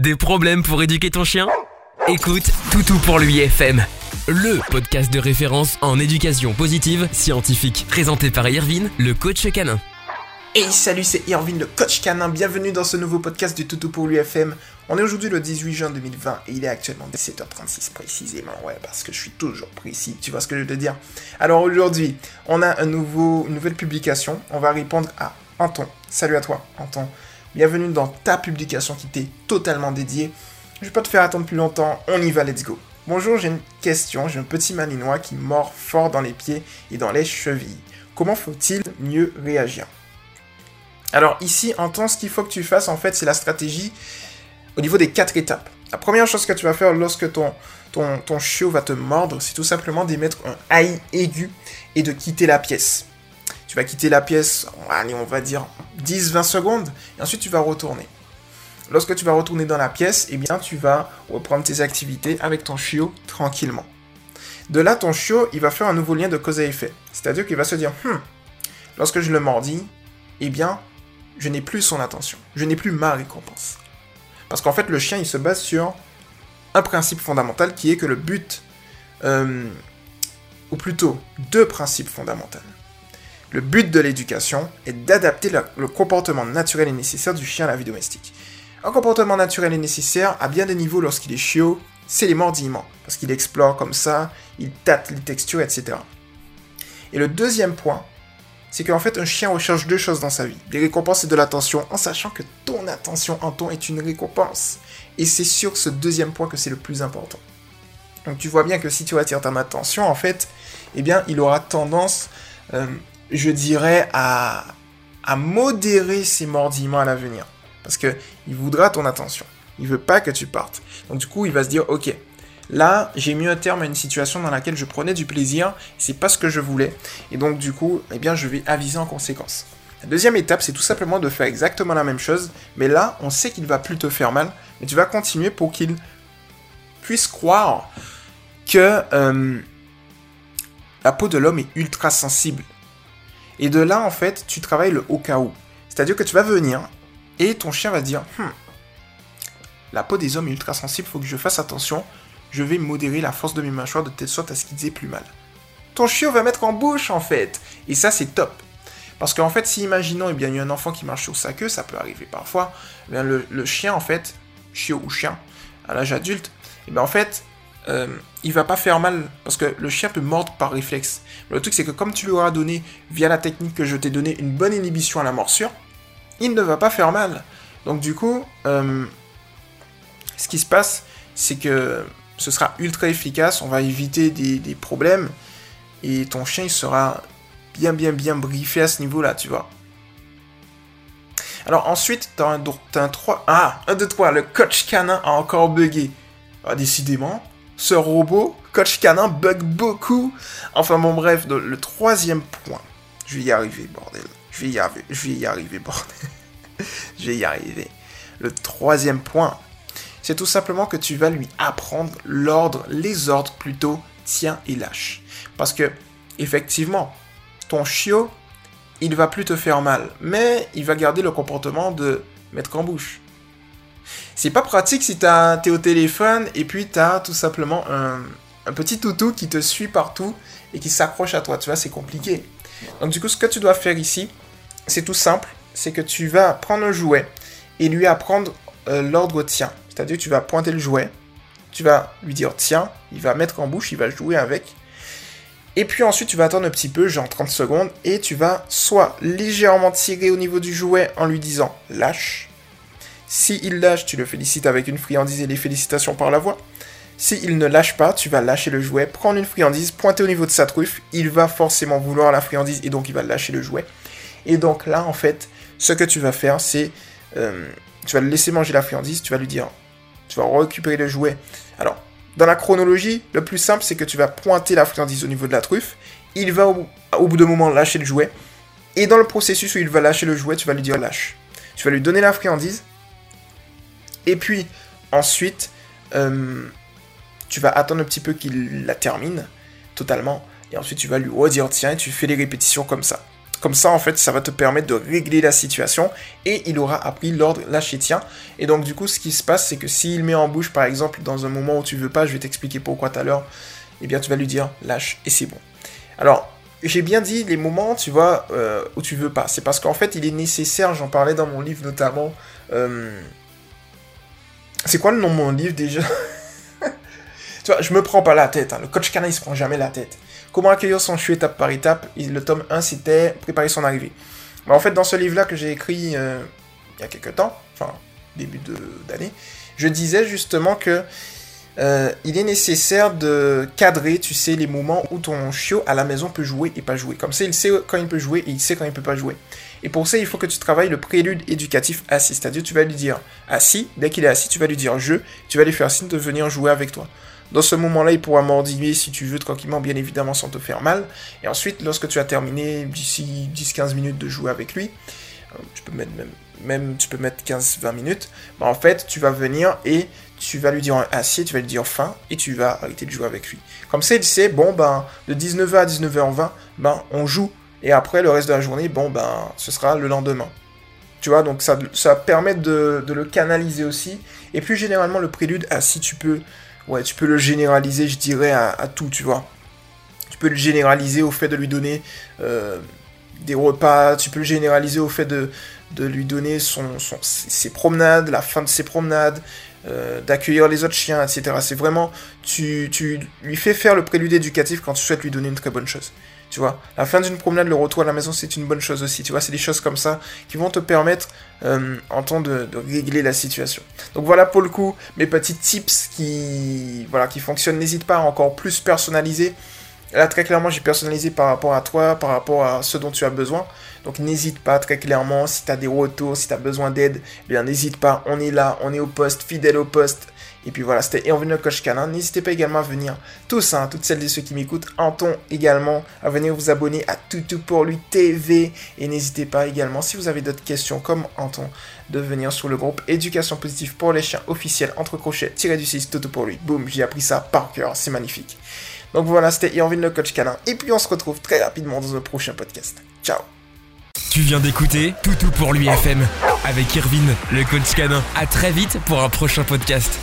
Des problèmes pour éduquer ton chien? Écoute Toutou pour lui FM, le podcast de référence en éducation positive scientifique, présenté par Irvine, le coach canin. Hey salut c'est Irvine le coach canin, bienvenue dans ce nouveau podcast du Toutou pour l'UFM. On est aujourd'hui le 18 juin 2020 et il est actuellement 17h36 précisément, ouais parce que je suis toujours précis, tu vois ce que je veux te dire? Alors aujourd'hui on a un nouveau, une nouvelle publication, on va répondre à Anton. Salut à toi Anton, bienvenue dans ta publication qui t'est totalement dédiée. Je vais pas te faire attendre plus longtemps, on y va, let's go. Bonjour, j'ai une question, j'ai un petit malinois qui mord fort dans les pieds et dans les chevilles. Comment faut-il mieux réagir? Alors ici, en temps, ce qu'il faut que tu fasses, en fait, c'est la stratégie au niveau des quatre étapes. La première chose que tu vas faire lorsque ton, ton, ton chiot va te mordre, c'est tout simplement d'émettre un haï aigu et de quitter la pièce. Tu vas quitter la pièce, allez, on va dire 10-20 secondes, et ensuite tu vas retourner. Lorsque tu vas retourner dans la pièce, eh bien, tu vas reprendre tes activités avec ton chiot tranquillement. De là, ton chiot, il va faire un nouveau lien de cause à effet. C'est-à-dire qu'il va se dire, hmm, lorsque je le mordis, eh bien, je n'ai plus son attention. Je n'ai plus ma récompense. Parce qu'en fait, le chien, il se base sur un principe fondamental qui est que le but, euh, ou plutôt deux principes fondamentaux. Le but de l'éducation est d'adapter le, comportement naturel et nécessaire du chien à la vie domestique. Un comportement naturel et nécessaire, à bien des niveaux lorsqu'il est chiot, c'est les mordillements. Parce qu'il explore comme ça, il tâte les textures, etc. Et le deuxième point, c'est qu'en fait, un chien recherche deux choses dans sa vie. Des récompenses et de l'attention, en sachant que ton attention en ton est une récompense. Et c'est sur ce deuxième point que c'est le plus important. Donc tu vois bien que si tu attires ton attention, en fait, eh bien, il aura tendance, euh, je dirais, à, modérer ses mordillements à l'avenir. Parce que il voudra ton attention. Il veut pas que tu partes. Donc du coup, il va se dire, ok, Là, j'ai mis un terme à une situation dans laquelle je prenais du plaisir, c'est pas ce que je voulais, et donc du coup, eh bien, je vais aviser en conséquence. La deuxième étape, c'est tout simplement de faire exactement la même chose, mais là, on sait qu'il va plus te faire mal, mais tu vas continuer pour qu'il puisse croire que euh, la peau de l'homme est ultra sensible. Et de là, en fait, tu travailles le au cas où. C'est-à-dire que tu vas venir et ton chien va dire, hmm, la peau des hommes est ultra sensible, faut que je fasse attention, je vais modérer la force de mes mâchoires de telle sorte à ce qu'ils aient plus mal. Ton chiot va mettre en bouche en fait. Et ça c'est top. Parce qu'en fait, si imaginons, eh bien, il y a un enfant qui marche sur sa queue, ça peut arriver parfois, eh bien, le, chien en fait, chiot ou chien, à l'âge adulte, eh bien, en fait, euh, il va pas faire mal parce que le chien peut mordre par réflexe. Le truc c'est que comme tu lui auras donné, via la technique que je t'ai donné, une bonne inhibition à la morsure, il ne va pas faire mal. Donc du coup, euh, ce qui se passe, c'est que ce sera ultra efficace, on va éviter des, problèmes, et ton chien il sera bien bien bien briefé à ce niveau-là, tu vois. Alors ensuite, t'as un, as un 3... Ah, 1, 2, 3, le coach canin a encore bugué. Ah, décidément, ce robot, coach canin, bug beaucoup. Enfin bon bref, le troisième point. Je vais y arriver, bordel. Je vais y arriver, je vais arriver, bordel. je vais y arriver. Le troisième point, c'est tout simplement que tu vas lui apprendre l'ordre, les ordres plutôt, tiens et lâche. Parce que, effectivement, ton chiot, il va plus te faire mal, mais il va garder le comportement de mettre en bouche. C'est pas pratique si t'es au téléphone et puis t'as tout simplement un, petit toutou qui te suit partout et qui s'accroche à toi, tu vois, c'est compliqué. Donc du coup, ce que tu dois faire ici, c'est tout simple, c'est que tu vas prendre un jouet et lui apprendre euh, l'ordre tien. C'est-à-dire que tu vas pointer le jouet, tu vas lui dire tiens, il va mettre en bouche, il va jouer avec. Et puis ensuite, tu vas attendre un petit peu, genre 30 secondes, et tu vas soit légèrement tirer au niveau du jouet en lui disant lâche. Si il lâche, tu le félicites avec une friandise et les félicitations par la voix. Si il ne lâche pas, tu vas lâcher le jouet, prendre une friandise, pointer au niveau de sa truffe, il va forcément vouloir la friandise et donc il va lâcher le jouet. Et donc là, en fait, ce que tu vas faire, c'est euh, tu vas le laisser manger la friandise, tu vas lui dire, tu vas récupérer le jouet. Alors, dans la chronologie, le plus simple, c'est que tu vas pointer la friandise au niveau de la truffe, il va au, bout d'un moment lâcher le jouet, et dans le processus où il va lâcher le jouet, tu vas lui dire lâche. Tu vas lui donner la friandise, et puis ensuite, euh, tu vas attendre un petit peu qu'il la termine totalement, et ensuite tu vas lui redire tiens, et tu fais les répétitions comme ça. Comme ça, en fait, ça va te permettre de régler la situation et il aura appris l'ordre lâcher tien. Et donc, du coup, ce qui se passe, c'est que s'il met en bouche, par exemple, dans un moment où tu veux pas, je vais t'expliquer pourquoi tout à l'heure, eh bien, tu vas lui dire lâche et c'est bon. Alors, j'ai bien dit les moments, tu vois, euh, où tu veux pas. C'est parce qu'en fait, il est nécessaire, j'en parlais dans mon livre notamment. Euh, c'est quoi le nom de mon livre déjà? Tu vois, je me prends pas la tête. Hein. Le coach canin, il se prend jamais la tête. Comment accueillir son chou étape par étape? Le tome 1, c'était préparer son arrivée. Mais en fait, dans ce livre-là que j'ai écrit euh, il y a quelques temps, enfin, début d'année, je disais justement que euh, il est nécessaire de cadrer, tu sais, les moments où ton chiot à la maison peut jouer et pas jouer. Comme ça, il sait quand il peut jouer et il sait quand il peut pas jouer. Et pour ça, il faut que tu travailles le prélude éducatif assis. C'est-à-dire, tu vas lui dire assis, dès qu'il est assis, tu vas lui dire je, tu vas lui faire signe de venir jouer avec toi. Dans ce moment-là, il pourra mordiller si tu veux tranquillement, bien évidemment, sans te faire mal. Et ensuite, lorsque tu as terminé d'ici 10-15 minutes de jouer avec lui, euh, tu peux mettre même, tu peux mettre 15-20 minutes, bah, en fait, tu vas venir et tu vas lui dire assis, tu vas lui dire fin, et tu vas arrêter de jouer avec lui. Comme ça, il sait, bon, ben, de 19h à 19h20, ben, on joue, et après, le reste de la journée, bon, ben, ce sera le lendemain. Tu vois, donc ça, permet de, le canaliser aussi. Et plus généralement, le prélude, assis, tu peux, ouais, tu peux le généraliser, je dirais, à, tout, tu vois. Tu peux le généraliser au fait de lui donner euh, des repas, tu peux le généraliser au fait de, de lui donner son, ses promenades, la fin de ses promenades, euh, d'accueillir les autres chiens, etc. C'est vraiment, tu, tu lui fais faire le prélude éducatif quand tu souhaites lui donner une très bonne chose. Tu vois, la fin d'une promenade, le retour à la maison, c'est une bonne chose aussi. Tu vois, c'est des choses comme ça qui vont te permettre euh, en temps de, régler la situation. Donc voilà pour le coup mes petits tips qui, voilà, qui fonctionnent. N'hésite pas à encore plus personnaliser. Là, très clairement, j'ai personnalisé par rapport à toi, par rapport à ce dont tu as besoin. Donc n'hésite pas très clairement, si tu as des retours, si tu as besoin d'aide, eh bien n'hésite pas, on est là, on est au poste, fidèle au poste. Et puis voilà, c'était Erwin le coach canin. N'hésitez pas également à venir, tous, hein, toutes celles et ceux qui m'écoutent, Anton également, à venir vous abonner à Toutou pour lui TV. Et n'hésitez pas également, si vous avez d'autres questions comme Anton, de venir sur le groupe Éducation positive pour les chiens officiel entre crochets, tiré du 6, Toutou pour lui. Boum, j'ai appris ça par cœur, c'est magnifique. Donc voilà, c'était Irvine le coach canin. Et puis on se retrouve très rapidement dans un prochain podcast. Ciao tu viens d'écouter Toutou pour l'UFM avec Irvine, le coach canin. À très vite pour un prochain podcast.